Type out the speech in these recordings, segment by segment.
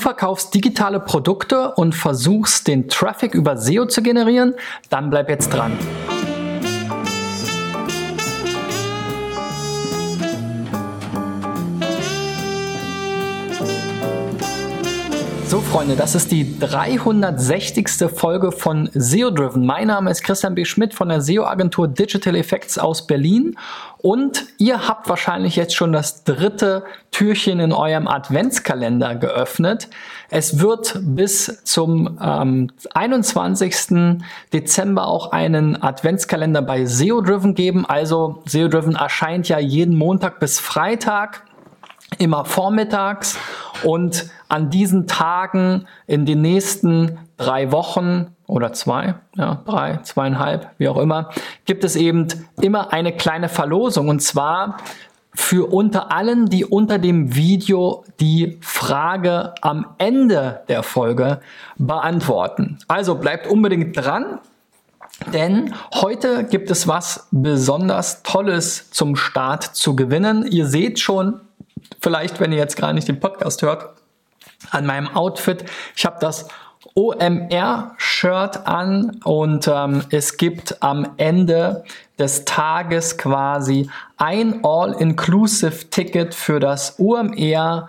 verkaufst digitale Produkte und versuchst den Traffic über SEO zu generieren? Dann bleib jetzt dran. Freunde, das ist die 360. Folge von SEO Driven. Mein Name ist Christian B. Schmidt von der SEO-Agentur Digital Effects aus Berlin. Und ihr habt wahrscheinlich jetzt schon das dritte Türchen in eurem Adventskalender geöffnet. Es wird bis zum ähm, 21. Dezember auch einen Adventskalender bei SEO Driven geben. Also SEO Driven erscheint ja jeden Montag bis Freitag immer vormittags und an diesen Tagen in den nächsten drei Wochen oder zwei, ja, drei, zweieinhalb, wie auch immer, gibt es eben immer eine kleine Verlosung und zwar für unter allen, die unter dem Video die Frage am Ende der Folge beantworten. Also bleibt unbedingt dran. Denn heute gibt es was besonders Tolles zum Start zu gewinnen. Ihr seht schon, vielleicht, wenn ihr jetzt gerade nicht den Podcast hört, an meinem Outfit. Ich habe das OMR-Shirt an und ähm, es gibt am Ende des Tages quasi ein All-Inclusive-Ticket für das OMR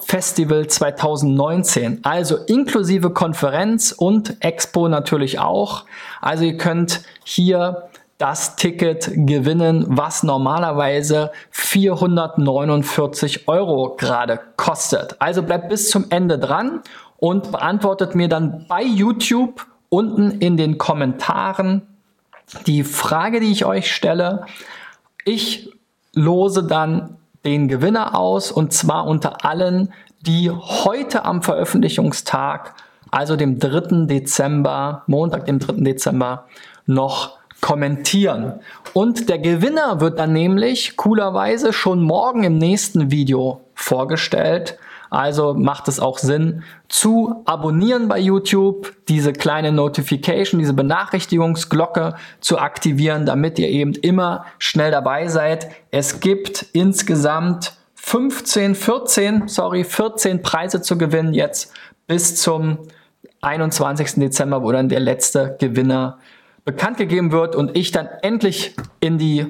Festival 2019, also inklusive Konferenz und Expo natürlich auch. Also ihr könnt hier das Ticket gewinnen, was normalerweise 449 Euro gerade kostet. Also bleibt bis zum Ende dran und beantwortet mir dann bei YouTube unten in den Kommentaren die Frage, die ich euch stelle. Ich lose dann den Gewinner aus und zwar unter allen, die heute am Veröffentlichungstag, also dem 3. Dezember, Montag, dem 3. Dezember, noch kommentieren. Und der Gewinner wird dann nämlich coolerweise schon morgen im nächsten Video vorgestellt. Also macht es auch Sinn zu abonnieren bei YouTube, diese kleine Notification, diese Benachrichtigungsglocke zu aktivieren, damit ihr eben immer schnell dabei seid. Es gibt insgesamt 15, 14, sorry, 14 Preise zu gewinnen jetzt bis zum 21. Dezember, wo dann der letzte Gewinner bekannt gegeben wird und ich dann endlich in die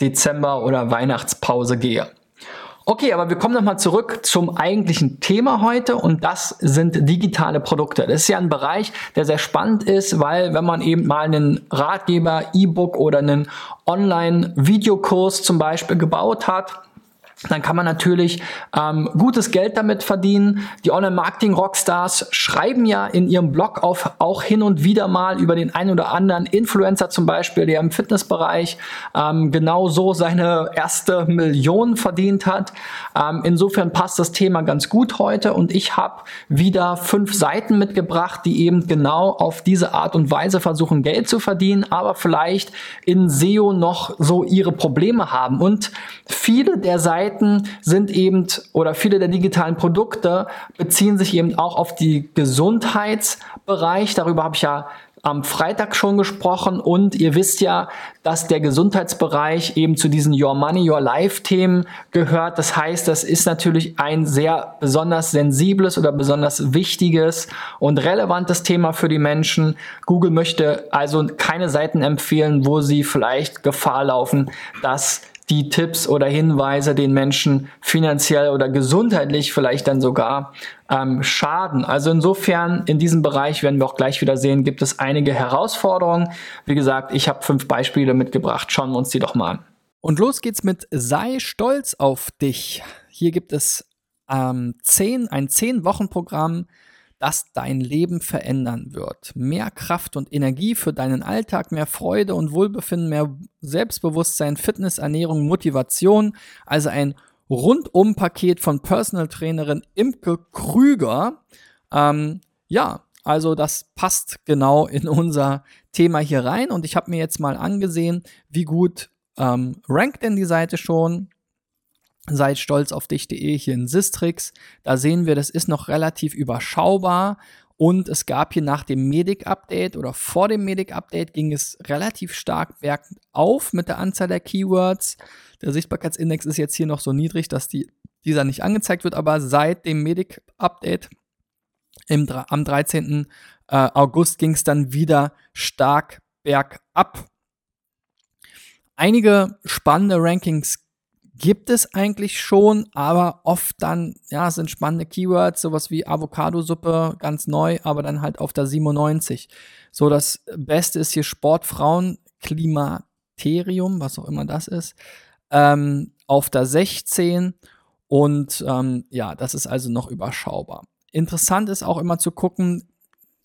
Dezember- oder Weihnachtspause gehe. Okay, aber wir kommen nochmal zurück zum eigentlichen Thema heute und das sind digitale Produkte. Das ist ja ein Bereich, der sehr spannend ist, weil wenn man eben mal einen Ratgeber, E-Book oder einen Online-Videokurs zum Beispiel gebaut hat, dann kann man natürlich ähm, gutes Geld damit verdienen. Die Online-Marketing-Rockstars schreiben ja in ihrem Blog auf, auch hin und wieder mal über den einen oder anderen Influencer zum Beispiel, der im Fitnessbereich ähm, genau so seine erste Million verdient hat. Ähm, insofern passt das Thema ganz gut heute und ich habe wieder fünf Seiten mitgebracht, die eben genau auf diese Art und Weise versuchen, Geld zu verdienen, aber vielleicht in SEO noch so ihre Probleme haben. Und viele der Seiten Seiten sind eben oder viele der digitalen Produkte beziehen sich eben auch auf die Gesundheitsbereich. Darüber habe ich ja am Freitag schon gesprochen und ihr wisst ja, dass der Gesundheitsbereich eben zu diesen Your Money, Your Life Themen gehört. Das heißt, das ist natürlich ein sehr besonders sensibles oder besonders wichtiges und relevantes Thema für die Menschen. Google möchte also keine Seiten empfehlen, wo sie vielleicht Gefahr laufen, dass die Tipps oder Hinweise den Menschen finanziell oder gesundheitlich vielleicht dann sogar ähm, schaden. Also insofern in diesem Bereich werden wir auch gleich wieder sehen, gibt es einige Herausforderungen. Wie gesagt, ich habe fünf Beispiele mitgebracht. Schauen wir uns die doch mal an. Und los geht's mit Sei stolz auf dich. Hier gibt es ähm, zehn, ein zehn Wochen Programm das dein Leben verändern wird. Mehr Kraft und Energie für deinen Alltag, mehr Freude und Wohlbefinden, mehr Selbstbewusstsein, Fitness, Ernährung, Motivation. Also ein Rundum-Paket von Personal Trainerin Imke Krüger. Ähm, ja, also das passt genau in unser Thema hier rein. Und ich habe mir jetzt mal angesehen, wie gut ähm, rankt denn die Seite schon. Seid stolz auf dich.de hier in Sistrix. Da sehen wir, das ist noch relativ überschaubar. Und es gab hier nach dem Medic-Update oder vor dem Medic-Update ging es relativ stark bergauf mit der Anzahl der Keywords. Der Sichtbarkeitsindex ist jetzt hier noch so niedrig, dass die, dieser nicht angezeigt wird, aber seit dem Medic-Update am 13. Äh, August ging es dann wieder stark bergab. Einige spannende Rankings gibt es eigentlich schon, aber oft dann, ja, sind spannende Keywords, sowas wie Avocado-Suppe, ganz neu, aber dann halt auf der 97. So, das Beste ist hier Sportfrauen, Klimaterium, was auch immer das ist, ähm, auf der 16 und ähm, ja, das ist also noch überschaubar. Interessant ist auch immer zu gucken,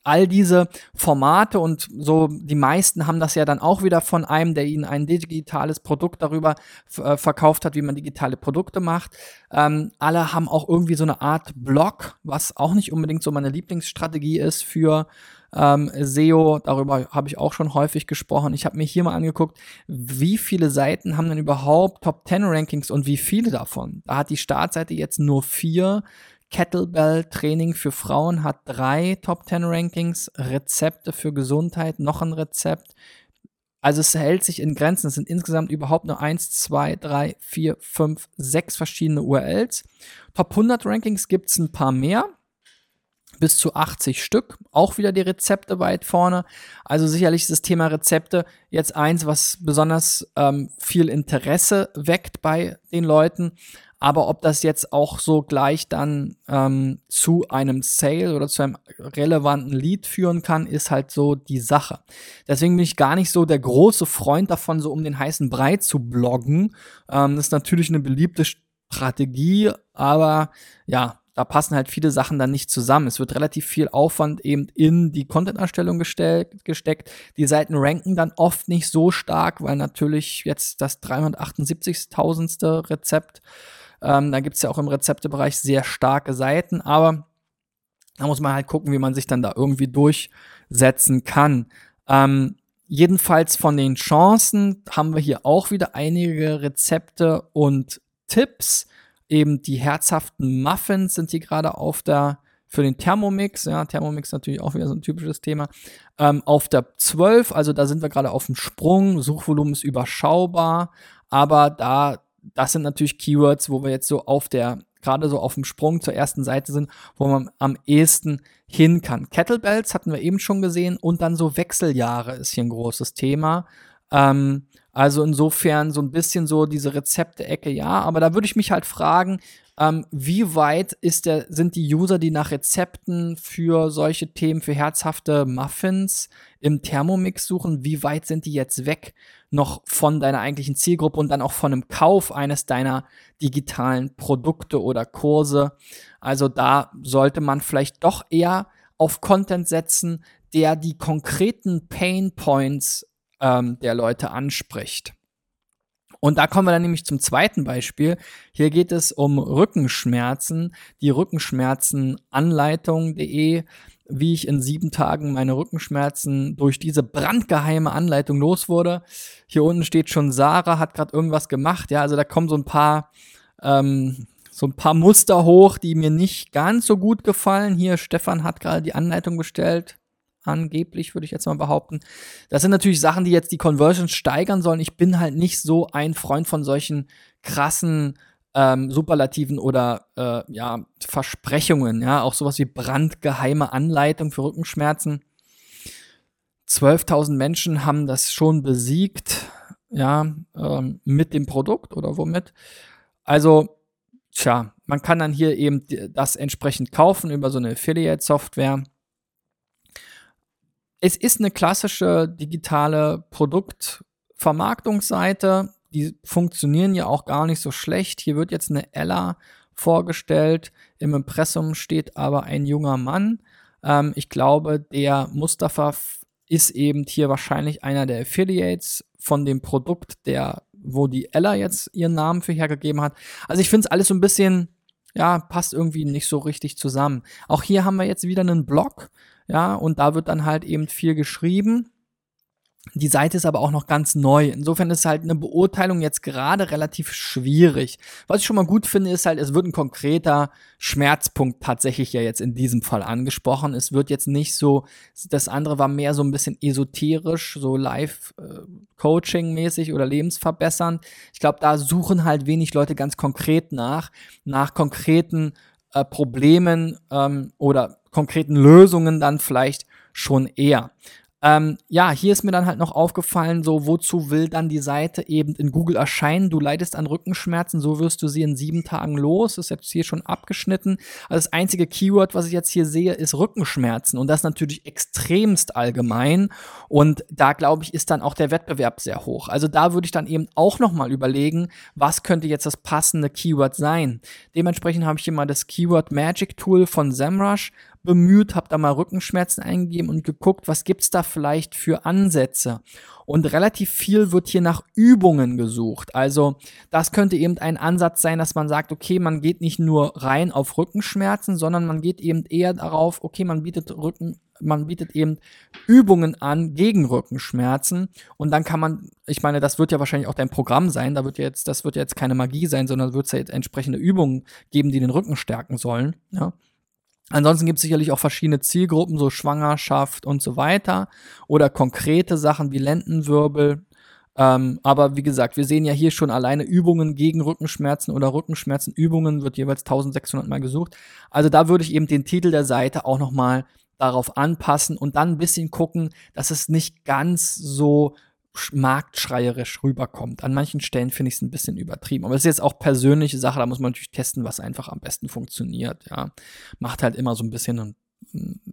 all diese Formate und so, die meisten haben das ja dann auch wieder von einem, der ihnen ein digitales Produkt darüber äh, verkauft hat, wie man digitale Produkte macht. Ähm, alle haben auch irgendwie so eine Art Blog, was auch nicht unbedingt so meine Lieblingsstrategie ist für ähm, SEO. Darüber habe ich auch schon häufig gesprochen. Ich habe mir hier mal angeguckt, wie viele Seiten haben denn überhaupt Top 10 Rankings und wie viele davon. Da hat die Startseite jetzt nur vier. Kettlebell-Training für Frauen hat drei Top 10 Rankings, Rezepte für Gesundheit, noch ein Rezept. Also es hält sich in Grenzen. Es sind insgesamt überhaupt nur 1, 2, 3, 4, 5, 6 verschiedene URLs. Top 100 Rankings gibt es ein paar mehr. Bis zu 80 Stück. Auch wieder die Rezepte weit vorne. Also sicherlich ist das Thema Rezepte jetzt eins, was besonders ähm, viel Interesse weckt bei den Leuten. Aber ob das jetzt auch so gleich dann ähm, zu einem Sale oder zu einem relevanten Lead führen kann, ist halt so die Sache. Deswegen bin ich gar nicht so der große Freund davon, so um den heißen Brei zu bloggen. Ähm, das ist natürlich eine beliebte Strategie, aber ja, da passen halt viele Sachen dann nicht zusammen. Es wird relativ viel Aufwand eben in die Content-Erstellung gesteckt. Die Seiten ranken dann oft nicht so stark, weil natürlich jetzt das 378.000. Rezept ähm, da gibt es ja auch im Rezeptebereich sehr starke Seiten, aber da muss man halt gucken, wie man sich dann da irgendwie durchsetzen kann. Ähm, jedenfalls von den Chancen haben wir hier auch wieder einige Rezepte und Tipps. Eben die herzhaften Muffins sind hier gerade auf der für den Thermomix, ja, Thermomix natürlich auch wieder so ein typisches Thema, ähm, auf der 12, also da sind wir gerade auf dem Sprung, Suchvolumen ist überschaubar, aber da das sind natürlich Keywords, wo wir jetzt so auf der, gerade so auf dem Sprung zur ersten Seite sind, wo man am ehesten hin kann. Kettlebells hatten wir eben schon gesehen und dann so Wechseljahre ist hier ein großes Thema. Ähm, also insofern so ein bisschen so diese Rezepte-Ecke, ja, aber da würde ich mich halt fragen, ähm, wie weit ist der, sind die User, die nach Rezepten für solche Themen, für herzhafte Muffins im Thermomix suchen, wie weit sind die jetzt weg noch von deiner eigentlichen Zielgruppe und dann auch von einem Kauf eines deiner digitalen Produkte oder Kurse? Also da sollte man vielleicht doch eher auf Content setzen, der die konkreten Pain Points ähm, der Leute anspricht. Und da kommen wir dann nämlich zum zweiten Beispiel. Hier geht es um Rückenschmerzen. Die Rückenschmerzenanleitung.de, wie ich in sieben Tagen meine Rückenschmerzen durch diese brandgeheime Anleitung los wurde. Hier unten steht schon, Sarah hat gerade irgendwas gemacht. Ja, also da kommen so ein paar, ähm, so ein paar Muster hoch, die mir nicht ganz so gut gefallen. Hier, Stefan hat gerade die Anleitung bestellt angeblich, würde ich jetzt mal behaupten. Das sind natürlich Sachen, die jetzt die Conversions steigern sollen. Ich bin halt nicht so ein Freund von solchen krassen ähm, Superlativen oder äh, ja, Versprechungen, ja, auch sowas wie brandgeheime Anleitung für Rückenschmerzen. 12.000 Menschen haben das schon besiegt, ja, ähm, mit dem Produkt oder womit. Also, tja, man kann dann hier eben das entsprechend kaufen über so eine Affiliate-Software es ist eine klassische digitale Produktvermarktungsseite. Die funktionieren ja auch gar nicht so schlecht. Hier wird jetzt eine Ella vorgestellt. Im Impressum steht aber ein junger Mann. Ähm, ich glaube, der Mustafa ist eben hier wahrscheinlich einer der Affiliates von dem Produkt, der, wo die Ella jetzt ihren Namen für hergegeben hat. Also ich finde es alles so ein bisschen, ja, passt irgendwie nicht so richtig zusammen. Auch hier haben wir jetzt wieder einen Blog ja, und da wird dann halt eben viel geschrieben. Die Seite ist aber auch noch ganz neu. Insofern ist halt eine Beurteilung jetzt gerade relativ schwierig. Was ich schon mal gut finde, ist halt, es wird ein konkreter Schmerzpunkt tatsächlich ja jetzt in diesem Fall angesprochen. Es wird jetzt nicht so, das andere war mehr so ein bisschen esoterisch, so Live-Coaching-mäßig oder lebensverbessernd. Ich glaube, da suchen halt wenig Leute ganz konkret nach, nach konkreten äh, Problemen ähm, oder konkreten Lösungen dann vielleicht schon eher. Ähm, ja, hier ist mir dann halt noch aufgefallen, so wozu will dann die Seite eben in Google erscheinen? Du leidest an Rückenschmerzen, so wirst du sie in sieben Tagen los. Das ist jetzt hier schon abgeschnitten. Also das einzige Keyword, was ich jetzt hier sehe, ist Rückenschmerzen und das natürlich extremst allgemein. Und da glaube ich, ist dann auch der Wettbewerb sehr hoch. Also da würde ich dann eben auch noch mal überlegen, was könnte jetzt das passende Keyword sein. Dementsprechend habe ich hier mal das Keyword Magic Tool von SEMrush bemüht, habe da mal Rückenschmerzen eingegeben und geguckt, was gibt's da vielleicht für Ansätze. Und relativ viel wird hier nach Übungen gesucht. Also das könnte eben ein Ansatz sein, dass man sagt, okay, man geht nicht nur rein auf Rückenschmerzen, sondern man geht eben eher darauf, okay, man bietet Rücken, man bietet eben Übungen an gegen Rückenschmerzen und dann kann man, ich meine, das wird ja wahrscheinlich auch dein Programm sein, da wird ja jetzt, das wird ja jetzt keine Magie sein, sondern wird es ja jetzt entsprechende Übungen geben, die den Rücken stärken sollen. Ja. Ansonsten gibt es sicherlich auch verschiedene Zielgruppen, so Schwangerschaft und so weiter. Oder konkrete Sachen wie Lendenwirbel. Ähm, aber wie gesagt, wir sehen ja hier schon alleine Übungen gegen Rückenschmerzen oder Rückenschmerzenübungen wird jeweils 1600 Mal gesucht. Also da würde ich eben den Titel der Seite auch nochmal darauf anpassen und dann ein bisschen gucken, dass es nicht ganz so marktschreierisch rüberkommt. An manchen Stellen finde ich es ein bisschen übertrieben. Aber es ist jetzt auch persönliche Sache, da muss man natürlich testen, was einfach am besten funktioniert. Ja. Macht halt immer so ein bisschen ein,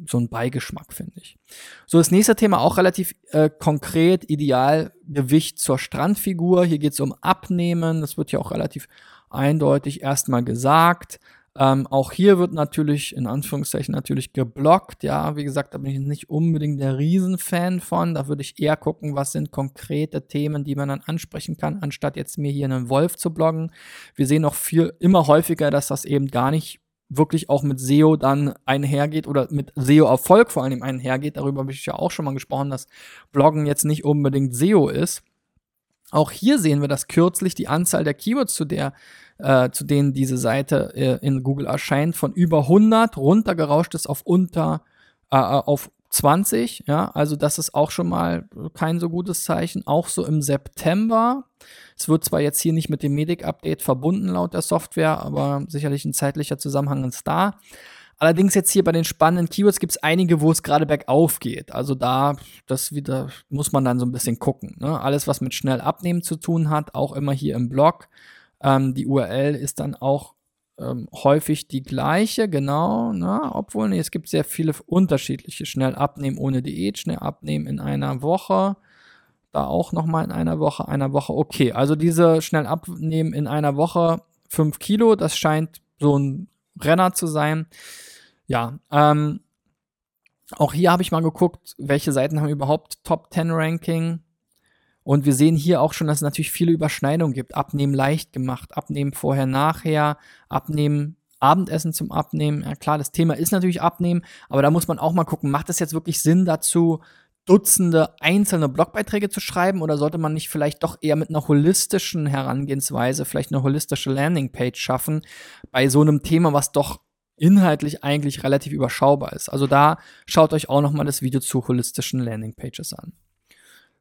so einen Beigeschmack, finde ich. So, das nächste Thema auch relativ äh, konkret, ideal Gewicht zur Strandfigur. Hier geht es um Abnehmen. Das wird ja auch relativ eindeutig erstmal gesagt. Ähm, auch hier wird natürlich, in Anführungszeichen, natürlich geblockt. Ja, wie gesagt, da bin ich nicht unbedingt der Riesenfan von. Da würde ich eher gucken, was sind konkrete Themen, die man dann ansprechen kann, anstatt jetzt mir hier einen Wolf zu bloggen. Wir sehen auch viel, immer häufiger, dass das eben gar nicht wirklich auch mit SEO dann einhergeht oder mit SEO-Erfolg vor allem einhergeht. Darüber habe ich ja auch schon mal gesprochen, dass Bloggen jetzt nicht unbedingt SEO ist. Auch hier sehen wir, dass kürzlich die Anzahl der Keywords, zu der äh, zu denen diese Seite äh, in Google erscheint, von über 100 runtergerauscht ist auf unter äh, äh auf 20. Ja, also das ist auch schon mal kein so gutes Zeichen. Auch so im September. Es wird zwar jetzt hier nicht mit dem Medic-Update verbunden laut der Software, aber sicherlich ein zeitlicher Zusammenhang ist da. Allerdings jetzt hier bei den spannenden Keywords gibt es einige, wo es gerade bergauf geht. Also da, das wieder, muss man dann so ein bisschen gucken. Ne? Alles, was mit schnell abnehmen zu tun hat, auch immer hier im Blog. Ähm, die URL ist dann auch ähm, häufig die gleiche, genau, na, ne? obwohl nee, es gibt sehr viele unterschiedliche. Schnell abnehmen ohne Diät, schnell abnehmen in einer Woche. Da auch nochmal in einer Woche, einer Woche. Okay, also diese schnell abnehmen in einer Woche 5 Kilo, das scheint so ein Renner zu sein. Ja, ähm, auch hier habe ich mal geguckt, welche Seiten haben überhaupt Top 10 Ranking. Und wir sehen hier auch schon, dass es natürlich viele Überschneidungen gibt. Abnehmen leicht gemacht, abnehmen vorher, nachher, abnehmen Abendessen zum Abnehmen. Ja klar, das Thema ist natürlich Abnehmen, aber da muss man auch mal gucken, macht es jetzt wirklich Sinn dazu, Dutzende einzelne Blogbeiträge zu schreiben oder sollte man nicht vielleicht doch eher mit einer holistischen Herangehensweise, vielleicht eine holistische Landingpage schaffen bei so einem Thema, was doch inhaltlich eigentlich relativ überschaubar ist. Also da schaut euch auch noch mal das Video zu holistischen Landingpages an.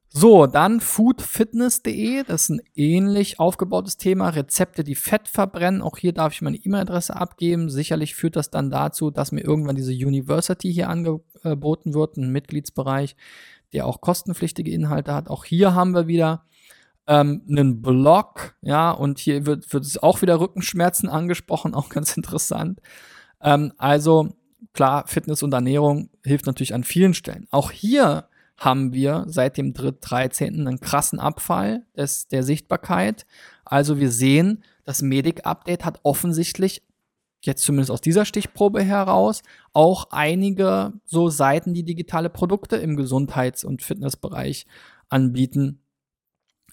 So, dann foodfitness.de, das ist ein ähnlich aufgebautes Thema. Rezepte, die Fett verbrennen. Auch hier darf ich meine E-Mail-Adresse abgeben. Sicherlich führt das dann dazu, dass mir irgendwann diese University hier angeboten wird, ein Mitgliedsbereich, der auch kostenpflichtige Inhalte hat. Auch hier haben wir wieder ähm, einen Blog, ja, und hier wird, wird es auch wieder Rückenschmerzen angesprochen, auch ganz interessant. Ähm, also klar, Fitness und Ernährung hilft natürlich an vielen Stellen. Auch hier haben wir seit dem 13. einen krassen Abfall des, der Sichtbarkeit. Also wir sehen, das Medic-Update hat offensichtlich, jetzt zumindest aus dieser Stichprobe heraus, auch einige so Seiten, die digitale Produkte im Gesundheits- und Fitnessbereich anbieten,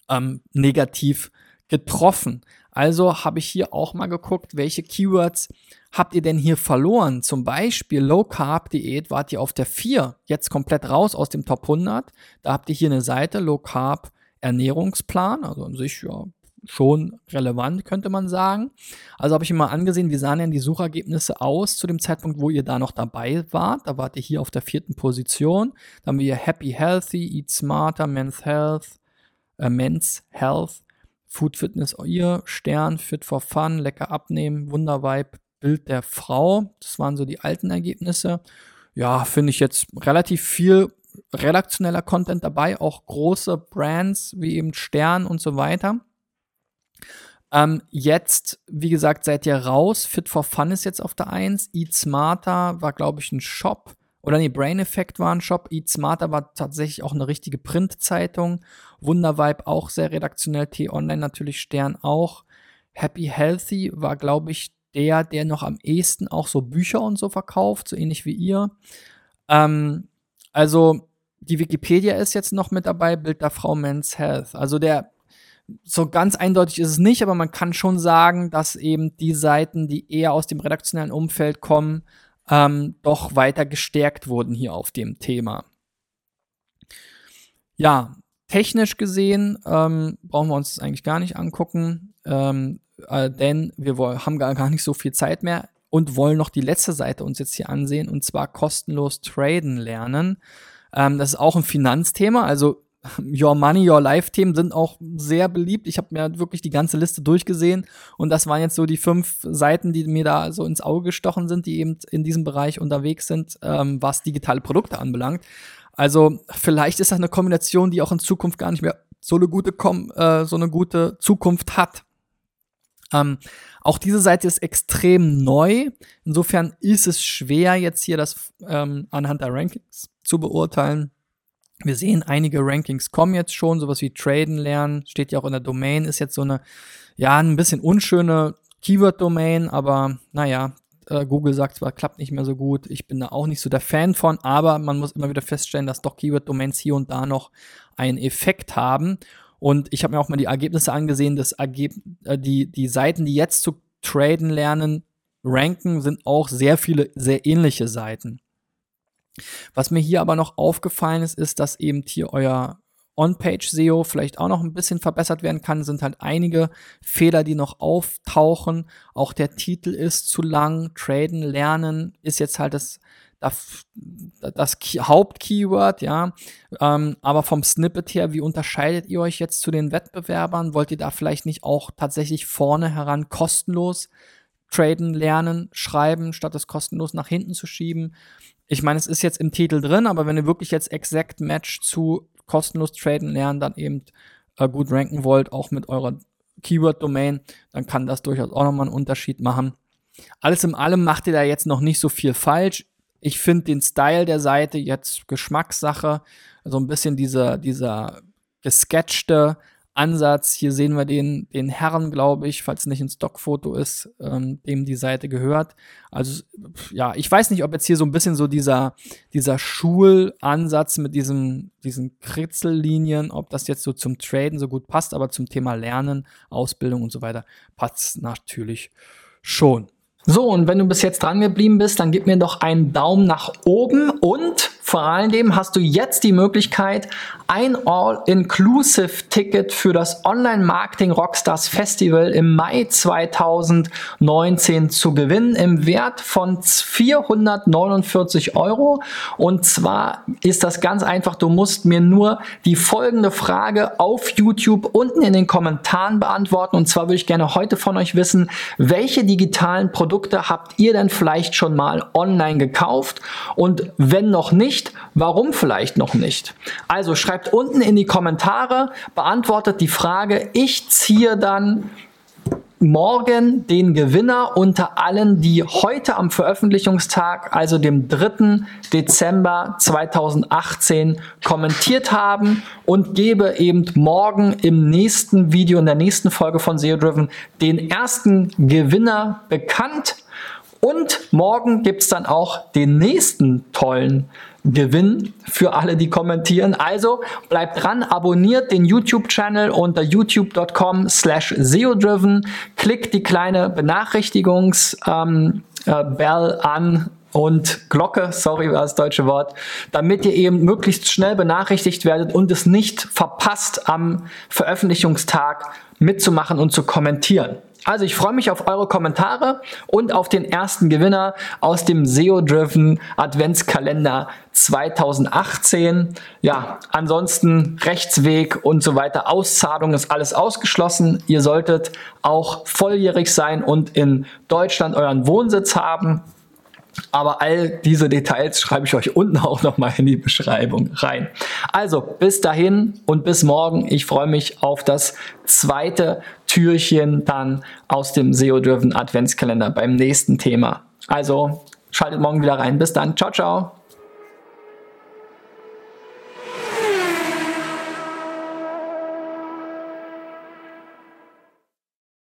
ähm, negativ getroffen. Also habe ich hier auch mal geguckt, welche Keywords habt ihr denn hier verloren? Zum Beispiel Low Carb Diät wart ihr auf der 4, jetzt komplett raus aus dem Top 100. Da habt ihr hier eine Seite, Low Carb Ernährungsplan, also an sich ja schon relevant, könnte man sagen. Also habe ich mir mal angesehen, wie sahen denn die Suchergebnisse aus zu dem Zeitpunkt, wo ihr da noch dabei wart. Da wart ihr hier auf der vierten Position. Da haben wir hier Happy Healthy, Eat Smarter, Men's Health, äh, Men's Health, Food Fitness, ihr Stern, Fit for Fun, lecker abnehmen, Wundervibe, Bild der Frau. Das waren so die alten Ergebnisse. Ja, finde ich jetzt relativ viel redaktioneller Content dabei, auch große Brands wie eben Stern und so weiter. Ähm, jetzt, wie gesagt, seid ihr raus. Fit for Fun ist jetzt auf der 1. Eat Smarter war, glaube ich, ein Shop. Oder nee, Brain Effect war ein Shop. Eat Smarter war tatsächlich auch eine richtige Printzeitung. Wundervibe auch sehr redaktionell. T-Online natürlich, Stern auch. Happy Healthy war, glaube ich, der, der noch am ehesten auch so Bücher und so verkauft, so ähnlich wie ihr. Ähm, also die Wikipedia ist jetzt noch mit dabei, Bild der Frau Men's Health. Also der so ganz eindeutig ist es nicht, aber man kann schon sagen, dass eben die Seiten, die eher aus dem redaktionellen Umfeld kommen, ähm, doch weiter gestärkt wurden hier auf dem Thema. Ja, technisch gesehen ähm, brauchen wir uns das eigentlich gar nicht angucken, ähm, äh, denn wir haben gar, gar nicht so viel Zeit mehr und wollen noch die letzte Seite uns jetzt hier ansehen und zwar kostenlos traden lernen. Ähm, das ist auch ein Finanzthema, also Your Money, Your Life Themen sind auch sehr beliebt. Ich habe mir wirklich die ganze Liste durchgesehen und das waren jetzt so die fünf Seiten, die mir da so ins Auge gestochen sind, die eben in diesem Bereich unterwegs sind, ähm, was digitale Produkte anbelangt. Also vielleicht ist das eine Kombination, die auch in Zukunft gar nicht mehr so eine gute, Kom äh, so eine gute Zukunft hat. Ähm, auch diese Seite ist extrem neu. Insofern ist es schwer, jetzt hier das ähm, anhand der Rankings zu beurteilen. Wir sehen, einige Rankings kommen jetzt schon, sowas wie Traden lernen, steht ja auch in der Domain, ist jetzt so eine, ja, ein bisschen unschöne Keyword-Domain, aber naja, äh, Google sagt zwar, klappt nicht mehr so gut, ich bin da auch nicht so der Fan von, aber man muss immer wieder feststellen, dass doch Keyword-Domains hier und da noch einen Effekt haben. Und ich habe mir auch mal die Ergebnisse angesehen, dass Ergeb äh, die, die Seiten, die jetzt zu traden lernen, ranken, sind auch sehr viele sehr ähnliche Seiten. Was mir hier aber noch aufgefallen ist, ist, dass eben hier euer On-Page-SEO vielleicht auch noch ein bisschen verbessert werden kann, sind halt einige Fehler, die noch auftauchen. Auch der Titel ist zu lang. Traden, lernen ist jetzt halt das, das, das Hauptkeyword, ja. Ähm, aber vom Snippet her, wie unterscheidet ihr euch jetzt zu den Wettbewerbern? Wollt ihr da vielleicht nicht auch tatsächlich vorne heran kostenlos traden, lernen, schreiben, statt es kostenlos nach hinten zu schieben? Ich meine, es ist jetzt im Titel drin, aber wenn ihr wirklich jetzt Exact Match zu kostenlos traden lernen, dann eben äh, gut ranken wollt, auch mit eurer Keyword-Domain, dann kann das durchaus auch nochmal einen Unterschied machen. Alles in allem macht ihr da jetzt noch nicht so viel falsch. Ich finde den Style der Seite jetzt Geschmackssache, so ein bisschen dieser, dieser gesketchte Ansatz. Hier sehen wir den, den Herrn, glaube ich, falls nicht ein Stockfoto ist, ähm, dem die Seite gehört. Also ja, ich weiß nicht, ob jetzt hier so ein bisschen so dieser, dieser Schulansatz mit diesem, diesen Kritzellinien, ob das jetzt so zum Traden so gut passt, aber zum Thema Lernen, Ausbildung und so weiter passt natürlich schon. So, und wenn du bis jetzt dran geblieben bist, dann gib mir doch einen Daumen nach oben und vor allem hast du jetzt die Möglichkeit, ein All-Inclusive-Ticket für das Online-Marketing Rockstars Festival im Mai 2019 zu gewinnen im Wert von 449 Euro. Und zwar ist das ganz einfach, du musst mir nur die folgende Frage auf YouTube unten in den Kommentaren beantworten. Und zwar würde ich gerne heute von euch wissen, welche digitalen Produkte habt ihr denn vielleicht schon mal online gekauft? Und wenn noch nicht, nicht? Warum vielleicht noch nicht? Also schreibt unten in die Kommentare, beantwortet die Frage. Ich ziehe dann morgen den Gewinner unter allen, die heute am Veröffentlichungstag, also dem 3. Dezember 2018, kommentiert haben und gebe eben morgen im nächsten Video, in der nächsten Folge von SEO Driven, den ersten Gewinner bekannt. Und morgen gibt es dann auch den nächsten tollen Gewinn für alle, die kommentieren. Also bleibt dran, abonniert den YouTube-Channel unter youtube.com slash SEO-driven, klickt die kleine Benachrichtigungs-Bell ähm, äh, an und Glocke, sorry war das deutsche Wort, damit ihr eben möglichst schnell benachrichtigt werdet und es nicht verpasst, am Veröffentlichungstag mitzumachen und zu kommentieren. Also ich freue mich auf eure Kommentare und auf den ersten Gewinner aus dem SEO-Driven Adventskalender 2018. Ja, ansonsten Rechtsweg und so weiter, Auszahlung ist alles ausgeschlossen. Ihr solltet auch volljährig sein und in Deutschland euren Wohnsitz haben. Aber all diese Details schreibe ich euch unten auch nochmal in die Beschreibung rein. Also bis dahin und bis morgen. Ich freue mich auf das zweite Türchen dann aus dem SEO-Driven Adventskalender beim nächsten Thema. Also schaltet morgen wieder rein. Bis dann. Ciao, ciao.